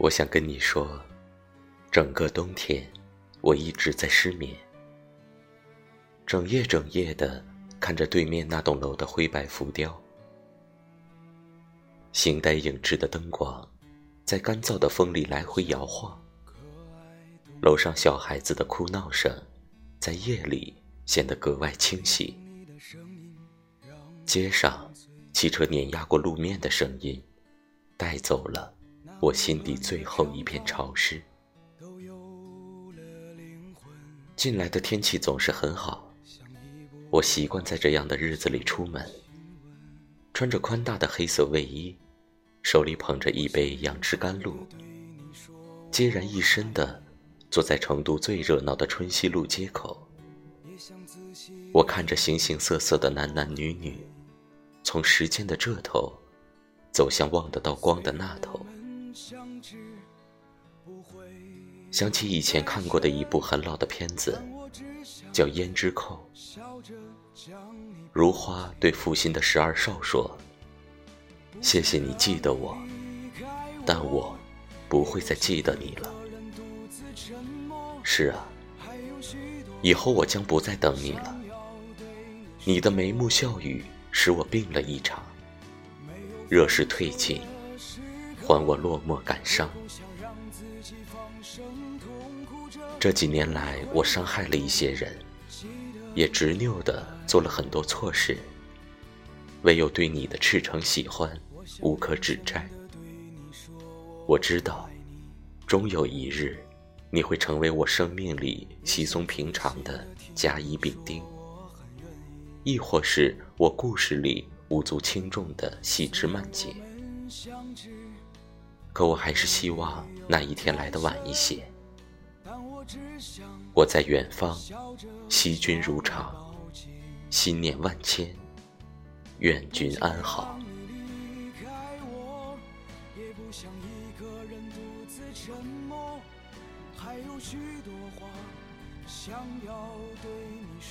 我想跟你说，整个冬天我一直在失眠，整夜整夜的看着对面那栋楼的灰白浮雕，形单影只的灯光在干燥的风里来回摇晃，楼上小孩子的哭闹声在夜里显得格外清晰，街上汽车碾压过路面的声音带走了。我心底最后一片潮湿。近来的天气总是很好，我习惯在这样的日子里出门，穿着宽大的黑色卫衣，手里捧着一杯杨枝甘露，孑然一身的坐在成都最热闹的春熙路街口。我看着形形色色的男男女女，从时间的这头走向望得到光的那头。想起以前看过的一部很老的片子，叫《胭脂扣》。如花对负心的十二少说：“谢谢你记得我，但我不会再记得你了。”是啊，以后我将不再等你了。你的眉目笑语使我病了一场，热势退尽。还我落寞感伤。这几年来，我伤害了一些人，也执拗的做了很多错事，唯有对你的赤诚喜欢无可指摘。我知道，终有一日，你会成为我生命里稀松平常的甲乙丙丁，亦或是我故事里无足轻重的细枝蔓节。可我还是希望那一天来的晚一些。我在远方，惜君如常，心念万千，愿君安好。还有许多话想要对你说。